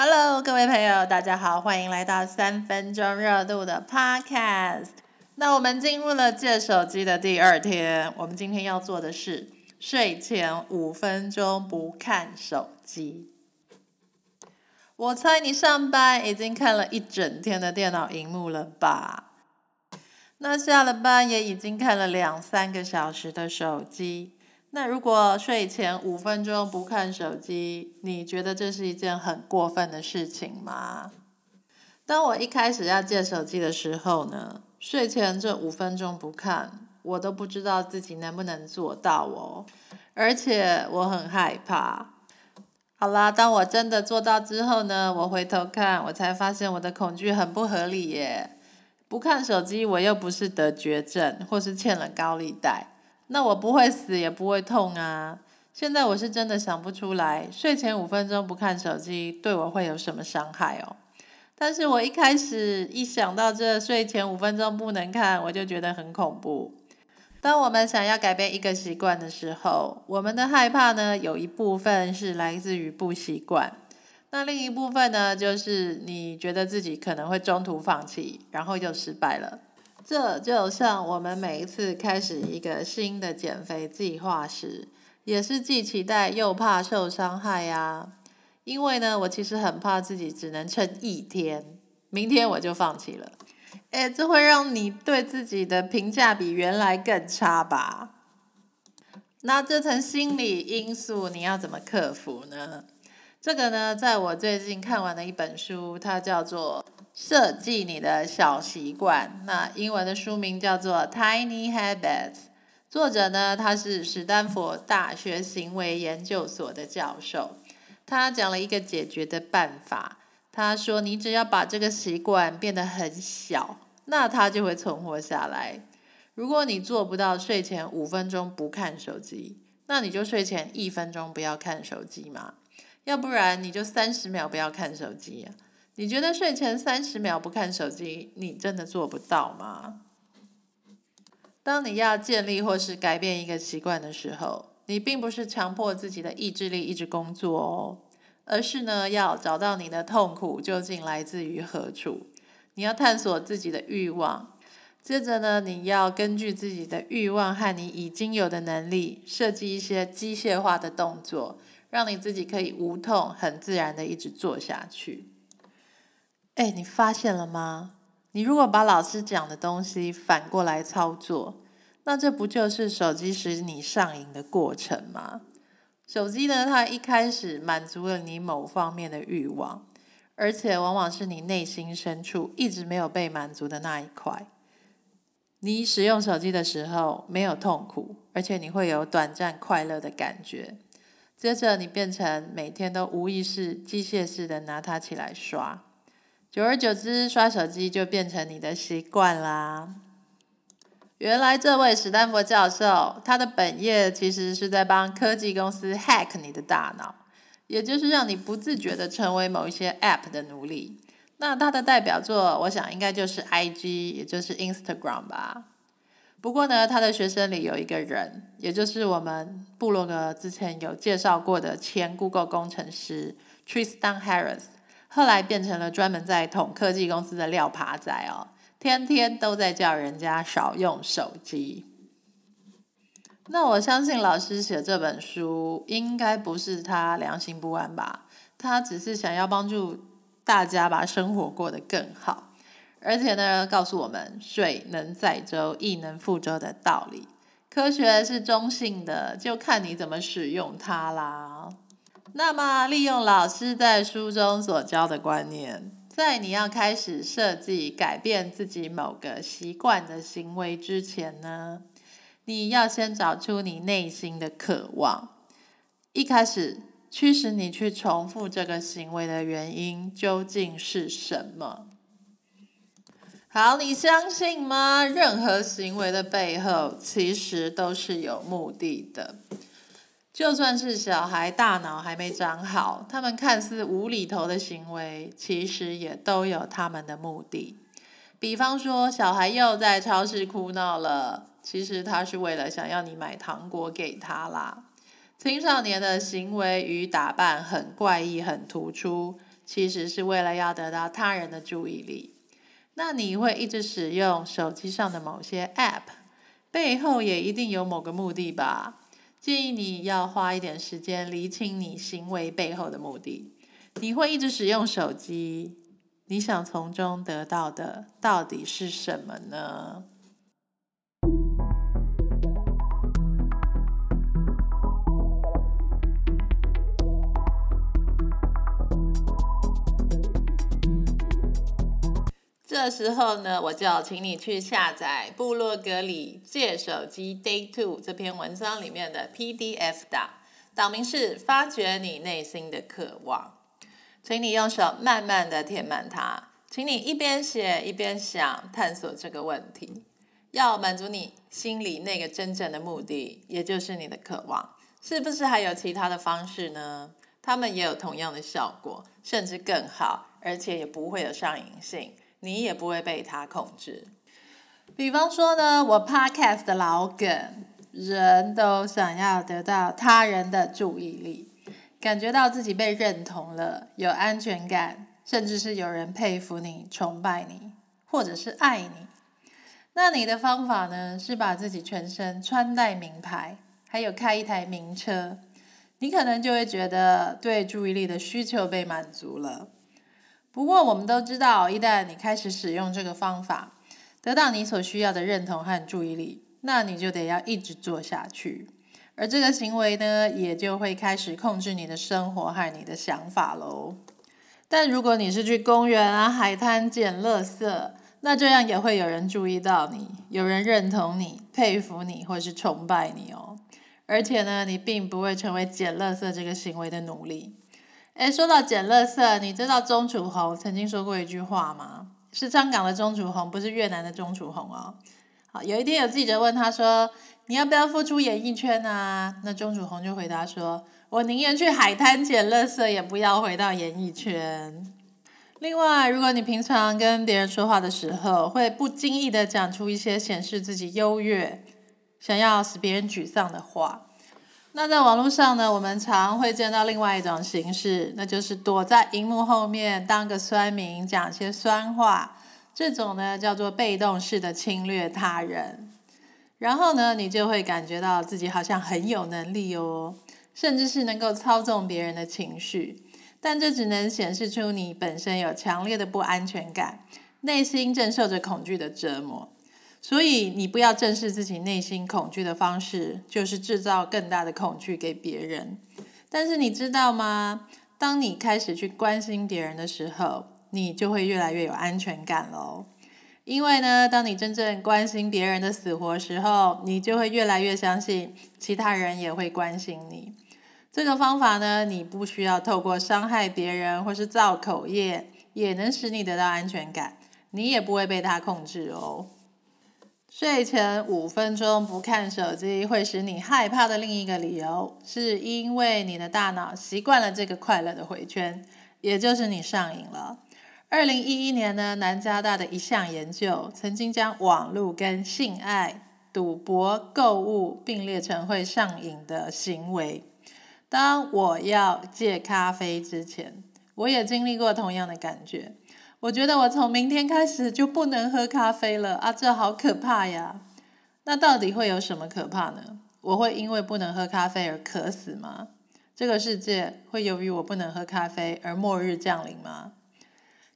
Hello，各位朋友，大家好，欢迎来到三分钟热度的 Podcast。那我们进入了借手机的第二天，我们今天要做的是睡前五分钟不看手机。我猜你上班已经看了一整天的电脑荧幕了吧？那下了班也已经看了两三个小时的手机。那如果睡前五分钟不看手机，你觉得这是一件很过分的事情吗？当我一开始要借手机的时候呢，睡前这五分钟不看，我都不知道自己能不能做到哦，而且我很害怕。好啦，当我真的做到之后呢，我回头看，我才发现我的恐惧很不合理耶。不看手机，我又不是得绝症或是欠了高利贷。那我不会死也不会痛啊！现在我是真的想不出来，睡前五分钟不看手机对我会有什么伤害哦。但是我一开始一想到这睡前五分钟不能看，我就觉得很恐怖。当我们想要改变一个习惯的时候，我们的害怕呢，有一部分是来自于不习惯，那另一部分呢，就是你觉得自己可能会中途放弃，然后又失败了。这就像我们每一次开始一个新的减肥计划时，也是既期待又怕受伤害呀。因为呢，我其实很怕自己只能撑一天，明天我就放弃了。哎，这会让你对自己的评价比原来更差吧？那这层心理因素你要怎么克服呢？这个呢，在我最近看完的一本书，它叫做。设计你的小习惯。那英文的书名叫做《Tiny Habits》，作者呢，他是史丹佛大学行为研究所的教授。他讲了一个解决的办法。他说：“你只要把这个习惯变得很小，那它就会存活下来。如果你做不到睡前五分钟不看手机，那你就睡前一分钟不要看手机嘛。要不然你就三十秒不要看手机。”你觉得睡前三十秒不看手机，你真的做不到吗？当你要建立或是改变一个习惯的时候，你并不是强迫自己的意志力一直工作哦，而是呢要找到你的痛苦究竟来自于何处。你要探索自己的欲望，接着呢你要根据自己的欲望和你已经有的能力，设计一些机械化的动作，让你自己可以无痛、很自然的一直做下去。哎，你发现了吗？你如果把老师讲的东西反过来操作，那这不就是手机使你上瘾的过程吗？手机呢，它一开始满足了你某方面的欲望，而且往往是你内心深处一直没有被满足的那一块。你使用手机的时候没有痛苦，而且你会有短暂快乐的感觉。接着你变成每天都无意识、机械式的拿它起来刷。久而久之，刷手机就变成你的习惯啦。原来这位史丹佛教授，他的本业其实是在帮科技公司 hack 你的大脑，也就是让你不自觉的成为某一些 app 的奴隶。那他的代表作，我想应该就是 IG，也就是 Instagram 吧。不过呢，他的学生里有一个人，也就是我们部落格之前有介绍过的前 Google 工程师 Tristan Harris。后来变成了专门在捅科技公司的料爬仔哦，天天都在叫人家少用手机。那我相信老师写这本书应该不是他良心不安吧？他只是想要帮助大家把生活过得更好，而且呢，告诉我们水能载舟，亦能覆舟的道理。科学是中性的，就看你怎么使用它啦。那么，利用老师在书中所教的观念，在你要开始设计改变自己某个习惯的行为之前呢，你要先找出你内心的渴望。一开始驱使你去重复这个行为的原因究竟是什么？好，你相信吗？任何行为的背后，其实都是有目的的。就算是小孩大脑还没长好，他们看似无厘头的行为，其实也都有他们的目的。比方说，小孩又在超市哭闹了，其实他是为了想要你买糖果给他啦。青少年的行为与打扮很怪异、很突出，其实是为了要得到他人的注意力。那你会一直使用手机上的某些 App，背后也一定有某个目的吧？建议你要花一点时间厘清你行为背后的目的。你会一直使用手机，你想从中得到的到底是什么呢？这时候呢，我就要请你去下载部落格里借手机 Day Two 这篇文章里面的 PDF 档，档名是“发掘你内心的渴望”。请你用手慢慢的填满它，请你一边写一边想，探索这个问题，要满足你心里那个真正的目的，也就是你的渴望。是不是还有其他的方式呢？他们也有同样的效果，甚至更好，而且也不会有上瘾性。你也不会被他控制。比方说呢，我 podcast 的老梗，人都想要得到他人的注意力，感觉到自己被认同了，有安全感，甚至是有人佩服你、崇拜你，或者是爱你。那你的方法呢，是把自己全身穿戴名牌，还有开一台名车，你可能就会觉得对注意力的需求被满足了。不过，我们都知道，一旦你开始使用这个方法，得到你所需要的认同和注意力，那你就得要一直做下去。而这个行为呢，也就会开始控制你的生活和你的想法喽。但如果你是去公园啊、海滩捡垃圾，那这样也会有人注意到你，有人认同你、佩服你或是崇拜你哦。而且呢，你并不会成为捡垃圾这个行为的奴隶。哎，说到捡垃圾，你知道钟楚红曾经说过一句话吗？是香港的钟楚红，不是越南的钟楚红哦。好，有一天有记者问他说：“你要不要复出演艺圈啊？”那钟楚红就回答说：“我宁愿去海滩捡垃圾，也不要回到演艺圈。”另外，如果你平常跟别人说话的时候，会不经意的讲出一些显示自己优越、想要使别人沮丧的话。那在网络上呢，我们常会见到另外一种形式，那就是躲在荧幕后面当个酸民，讲些酸话。这种呢叫做被动式的侵略他人。然后呢，你就会感觉到自己好像很有能力哦，甚至是能够操纵别人的情绪。但这只能显示出你本身有强烈的不安全感，内心正受着恐惧的折磨。所以，你不要正视自己内心恐惧的方式，就是制造更大的恐惧给别人。但是，你知道吗？当你开始去关心别人的时候，你就会越来越有安全感喽。因为呢，当你真正关心别人的死活时候，你就会越来越相信其他人也会关心你。这个方法呢，你不需要透过伤害别人或是造口业，也能使你得到安全感。你也不会被他控制哦。睡前五分钟不看手机会使你害怕的另一个理由，是因为你的大脑习惯了这个快乐的回圈，也就是你上瘾了。二零一一年呢，南加大的一项研究曾经将网络跟性爱、赌博、购物并列成会上瘾的行为。当我要戒咖啡之前，我也经历过同样的感觉。我觉得我从明天开始就不能喝咖啡了啊！这好可怕呀！那到底会有什么可怕呢？我会因为不能喝咖啡而渴死吗？这个世界会由于我不能喝咖啡而末日降临吗？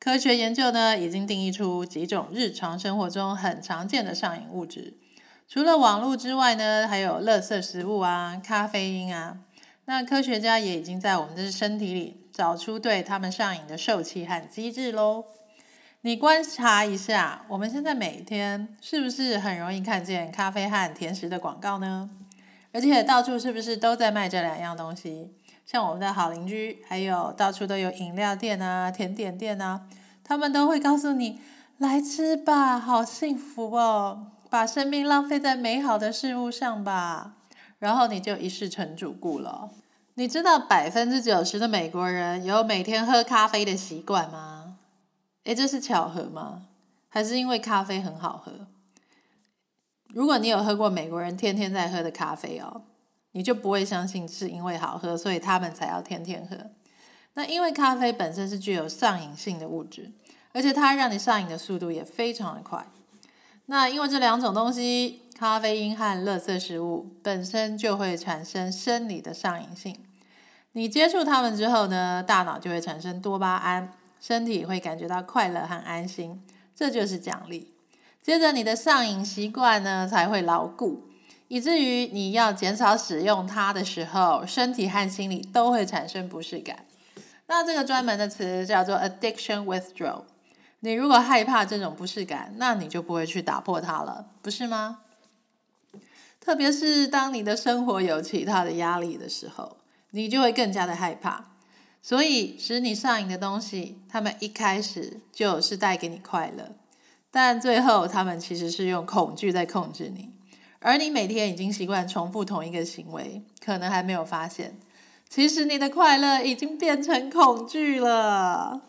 科学研究呢，已经定义出几种日常生活中很常见的上瘾物质，除了网络之外呢，还有垃圾食物啊、咖啡因啊。那科学家也已经在我们的身体里。找出对他们上瘾的受气和机制喽。你观察一下，我们现在每天是不是很容易看见咖啡和甜食的广告呢？而且到处是不是都在卖这两样东西？像我们的好邻居，还有到处都有饮料店啊、甜点店啊，他们都会告诉你来吃吧，好幸福哦，把生命浪费在美好的事物上吧，然后你就一世成主顾了。你知道百分之九十的美国人有每天喝咖啡的习惯吗？诶，这是巧合吗？还是因为咖啡很好喝？如果你有喝过美国人天天在喝的咖啡哦，你就不会相信是因为好喝，所以他们才要天天喝。那因为咖啡本身是具有上瘾性的物质，而且它让你上瘾的速度也非常的快。那因为这两种东西，咖啡因和垃圾食物本身就会产生生理的上瘾性。你接触它们之后呢，大脑就会产生多巴胺，身体会感觉到快乐和安心，这就是奖励。接着你的上瘾习惯呢才会牢固。以至于你要减少使用它的时候，身体和心理都会产生不适感。那这个专门的词叫做 addiction withdrawal。你如果害怕这种不适感，那你就不会去打破它了，不是吗？特别是当你的生活有其他的压力的时候，你就会更加的害怕。所以使你上瘾的东西，他们一开始就是带给你快乐，但最后他们其实是用恐惧在控制你。而你每天已经习惯重复同一个行为，可能还没有发现，其实你的快乐已经变成恐惧了。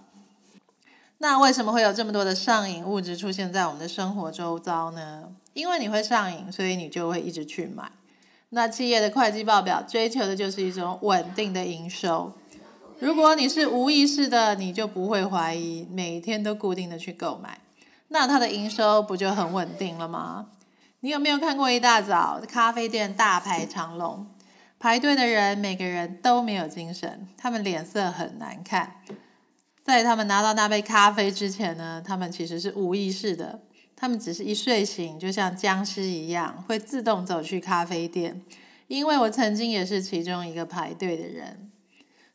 那为什么会有这么多的上瘾物质出现在我们的生活周遭呢？因为你会上瘾，所以你就会一直去买。那企业的会计报表追求的就是一种稳定的营收。如果你是无意识的，你就不会怀疑，每天都固定的去购买，那它的营收不就很稳定了吗？你有没有看过一大早咖啡店大排长龙，排队的人每个人都没有精神，他们脸色很难看。在他们拿到那杯咖啡之前呢，他们其实是无意识的，他们只是一睡醒就像僵尸一样，会自动走去咖啡店。因为我曾经也是其中一个排队的人，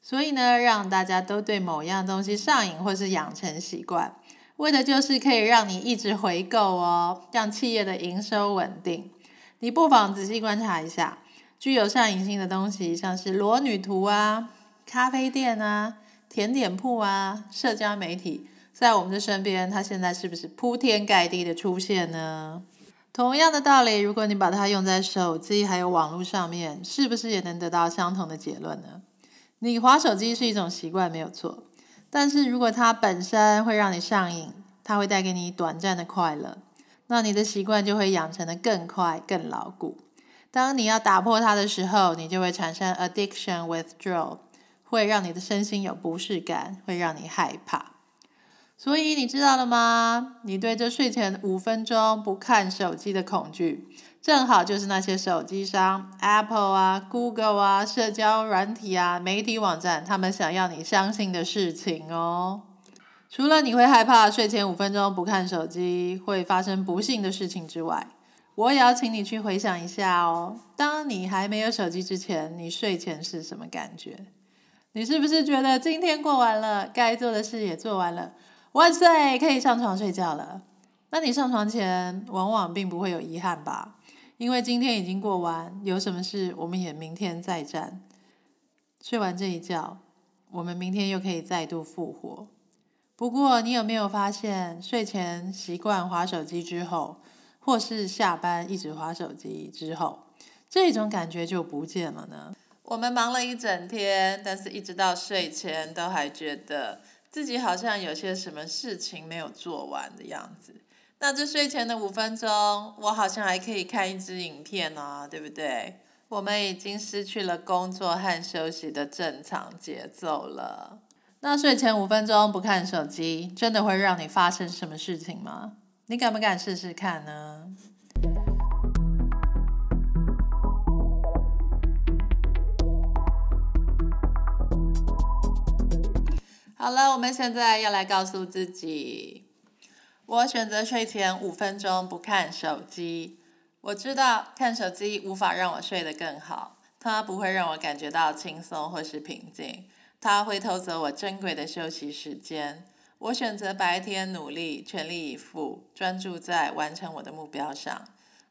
所以呢，让大家都对某样东西上瘾或是养成习惯。为的就是可以让你一直回购哦，让企业的营收稳定。你不妨仔细观察一下，具有上瘾性的东西，像是裸女图啊、咖啡店啊、甜点铺啊、社交媒体，在我们的身边，它现在是不是铺天盖地的出现呢？同样的道理，如果你把它用在手机还有网络上面，是不是也能得到相同的结论呢？你划手机是一种习惯，没有错。但是如果它本身会让你上瘾，它会带给你短暂的快乐，那你的习惯就会养成的更快、更牢固。当你要打破它的时候，你就会产生 addiction withdrawal，会让你的身心有不适感，会让你害怕。所以你知道了吗？你对这睡前五分钟不看手机的恐惧。正好就是那些手机商，Apple 啊、Google 啊、社交软体啊、媒体网站，他们想要你相信的事情哦。除了你会害怕睡前五分钟不看手机会发生不幸的事情之外，我也要请你去回想一下哦。当你还没有手机之前，你睡前是什么感觉？你是不是觉得今天过完了，该做的事也做完了，万岁，可以上床睡觉了？那你上床前往往并不会有遗憾吧？因为今天已经过完，有什么事我们也明天再战。睡完这一觉，我们明天又可以再度复活。不过，你有没有发现，睡前习惯划手机之后，或是下班一直划手机之后，这种感觉就不见了呢？我们忙了一整天，但是一直到睡前，都还觉得自己好像有些什么事情没有做完的样子。那这睡前的五分钟，我好像还可以看一支影片呢，对不对？我们已经失去了工作和休息的正常节奏了。那睡前五分钟不看手机，真的会让你发生什么事情吗？你敢不敢试试看呢？好了，我们现在要来告诉自己。我选择睡前五分钟不看手机。我知道看手机无法让我睡得更好，它不会让我感觉到轻松或是平静，它会偷走我珍贵的休息时间。我选择白天努力，全力以赴，专注在完成我的目标上。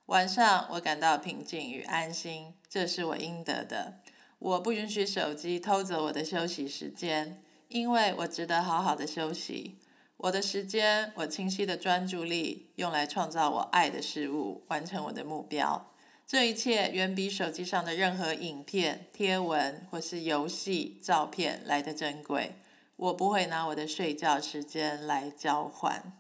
晚上我感到平静与安心，这是我应得的。我不允许手机偷走我的休息时间，因为我值得好好的休息。我的时间，我清晰的专注力，用来创造我爱的事物，完成我的目标。这一切远比手机上的任何影片、贴文或是游戏、照片来的珍贵。我不会拿我的睡觉时间来交换。